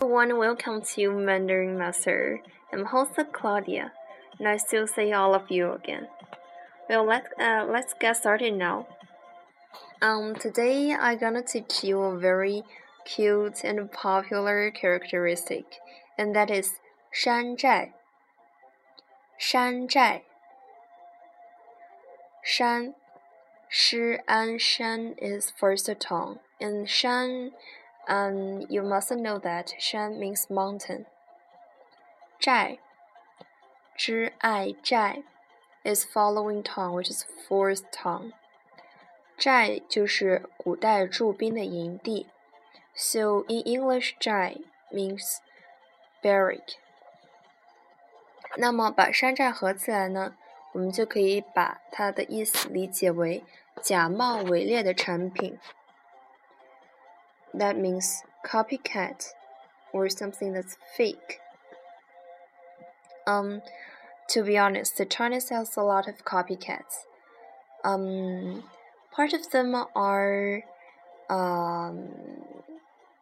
Everyone, welcome to Mandarin Master. I'm host Claudia. Nice to see all of you again. Well, let uh, let's get started now. Um, today I'm gonna teach you a very cute and popular characteristic, and that is shan zhai. Shan zhai. Shan, shi and shan is first tone, and shan um, you must know that shan means mountain. Zhai, zhi ai zhai, is following tone, which is fourth tone. 寨就是古代驻兵的营地，so in English 寨 means barrack。那么把山寨合起来呢？我们就可以把它的意思理解为假冒伪劣的产品。 That means copycat or something that's fake. Um, to be honest, the Chinese has a lot of copycats. Um, part of them are um,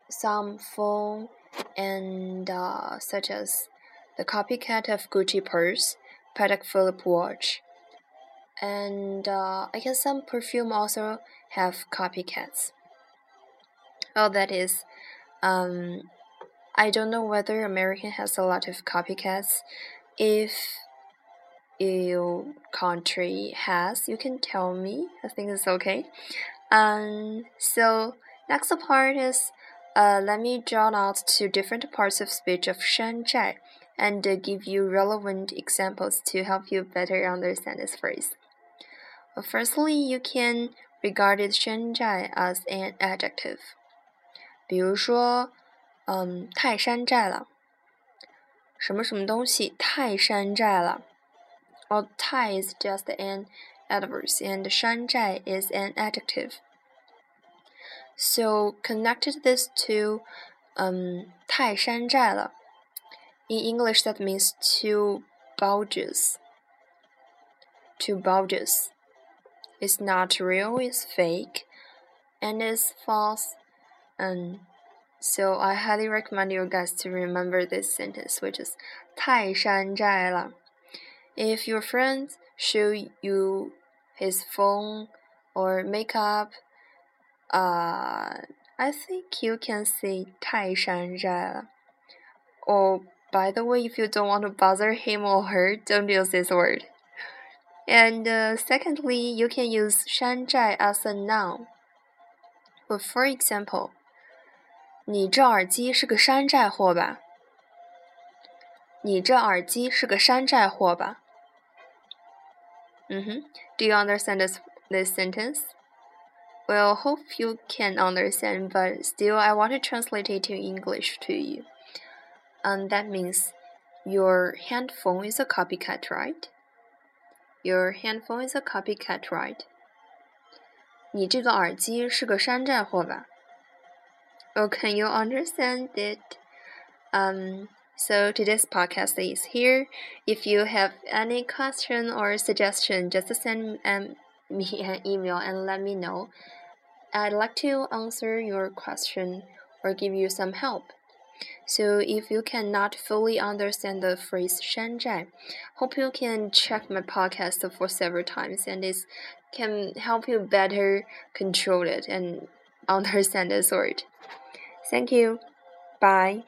some phone and uh, such as the copycat of Gucci purse Patek Philippe watch. And uh, I guess some perfume also have copycats. Well, that is, um, I don't know whether American has a lot of copycats. If your country has, you can tell me. I think it's okay. Um, so next part is, uh, let me draw out two different parts of speech of Shanzhai and give you relevant examples to help you better understand this phrase. Firstly, you can regard 寨 as an adjective. 比如说，嗯，太山寨了。什么什么东西太山寨了？Or 太 is just an adverb, and 山寨 is an adjective. So connected this to, um, 太山寨了 in English, that means two bulges. Two bulges. It's not real, it's fake, and it's false. And so I highly recommend you guys to remember this sentence, which is 太山寨了. If your friend show you his phone or makeup, uh, I think you can say 太山寨了. Or by the way, if you don't want to bother him or her, don't use this word. And uh, secondly, you can use 山寨 as a noun. But for example, 你这耳机是个山寨货吧？你这耳机是个山寨货吧？嗯哼，Do you understand this this sentence? Well, hope you can understand, but still, I want to translate it to English to you and that means your handphone is a copycat, right? Your handphone is a copycat, right? 你这个耳机是个山寨货吧 ？Oh, can you understand it? Um, so today's podcast is here. If you have any question or suggestion, just send um, me an email and let me know. I'd like to answer your question or give you some help. So if you cannot fully understand the phrase 山寨, hope you can check my podcast for several times and it can help you better control it and understand the word. Thank you. Bye.